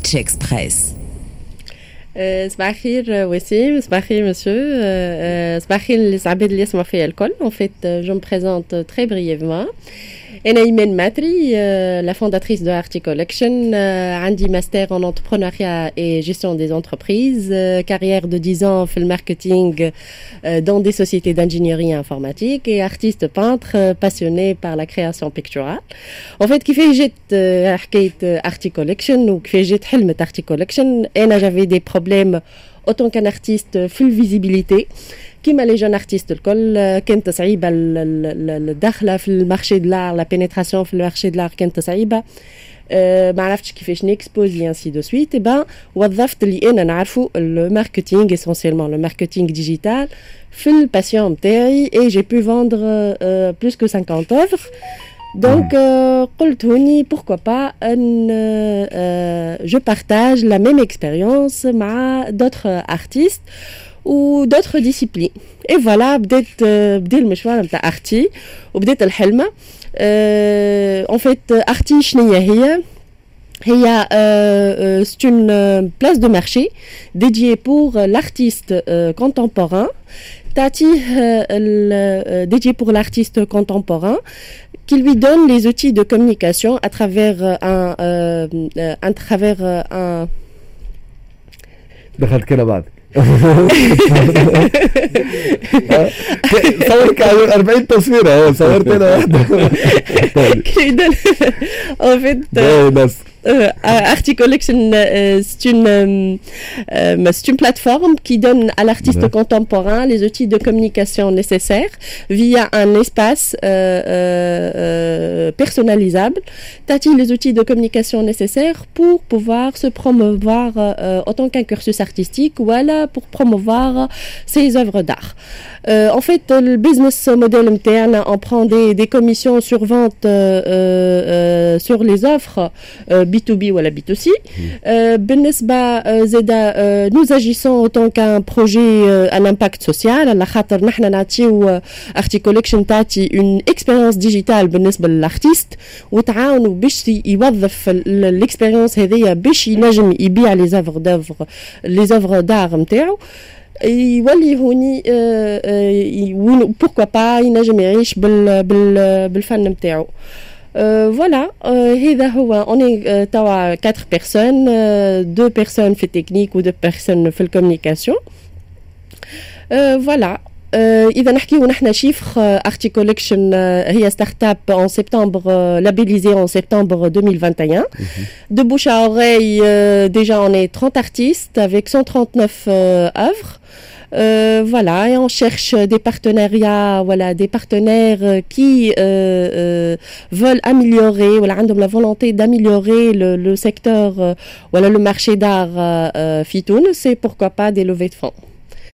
Beach Express. صباح الخير وسيم صباح الخير مسيو صباح الخير للعباد اللي يسمعوا فيا الكل en fait je me présente très brièvement Ena Imen Matri, euh, la fondatrice de Arti Collection, euh, Master en entrepreneuriat et gestion des entreprises, euh, carrière de 10 ans fait le marketing dans des sociétés d'ingénierie informatique et artiste peintre passionné par la création picturale. En fait, qui fait j'ai Arti Collection ou qui fait j'ai Arti Collection, et j'avais des problèmes autant qu'un artiste full visibilité. كيما لي جون ارتيست الكل كانت صعيبه الدخله في المارشي دو لار لا بينيتراسيون في المارشي دو لار كانت صعيبه ما عرفتش كيفاش نيكسبوزي انسي دو سويت با وظفت اللي انا نعرفو الماركتينغ اسونسيلمون لو ماركتينغ ديجيتال في الباسيون نتاعي اي جي بو فوندر بلوس كو 50 اوفر Donc, euh, قلت هوني pourquoi pas ان euh, je partage la même expérience مع d'autres artistes ou d'autres disciplines. Et voilà, بديت بدي المشوار نتاع اختي وبديت الحلمه en fait اختي شنو هي هي c'est une place de marché dédiée pour l'artiste contemporain Tati dédié pour l'artiste contemporain qui lui donne les outils de communication à travers un à travers un دخلت كده بعد صورك 40 تصويره اهو صورت انا واحده en fait Euh, Arti Collection, euh, c'est une, euh, c'est une plateforme qui donne à l'artiste contemporain les outils de communication nécessaires via un espace personnalisable. Tati les outils de communication nécessaires pour pouvoir se promouvoir autant qu'un cursus artistique ou voilà pour promouvoir ses œuvres d'art. en fait, le business model interne, on prend des, des commissions sur vente sur les offres بي تو بي ولا بي تو سي بالنسبة زيدا نو اجيسون اوتون كان بروجي ان امباكت سوسيال على خاطر نحن نعطيو أختي كوليكشن تعطي اون اكسبيريونس ديجيتال بالنسبة للارتيست وتعاونوا باش يوظف الاكسبيريونس هذيا باش ينجم يبيع لي زافغ دافغ لي زافغ دار نتاعو. يولي هوني بوركوا با ينجم يعيش بالفن نتاعو. Euh, voilà, euh, on est euh, quatre personnes, deux personnes fait technique ou deux personnes fait communication. voilà. إذا نحكيو نحنا شيفر ارتي كوليكشن هي ستارت اب en septembre labellisée en septembre 2021 de bouche à oreille déjà on est 30 artistes avec 139 œuvres euh, voilà, et on cherche des partenariats, voilà, des partenaires qui euh, veulent améliorer, voilà, la volonté d'améliorer le, secteur, voilà, le marché d'art Fitoun, c'est pourquoi pas des levées de fonds.